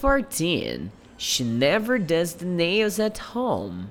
14. She never does the nails at home.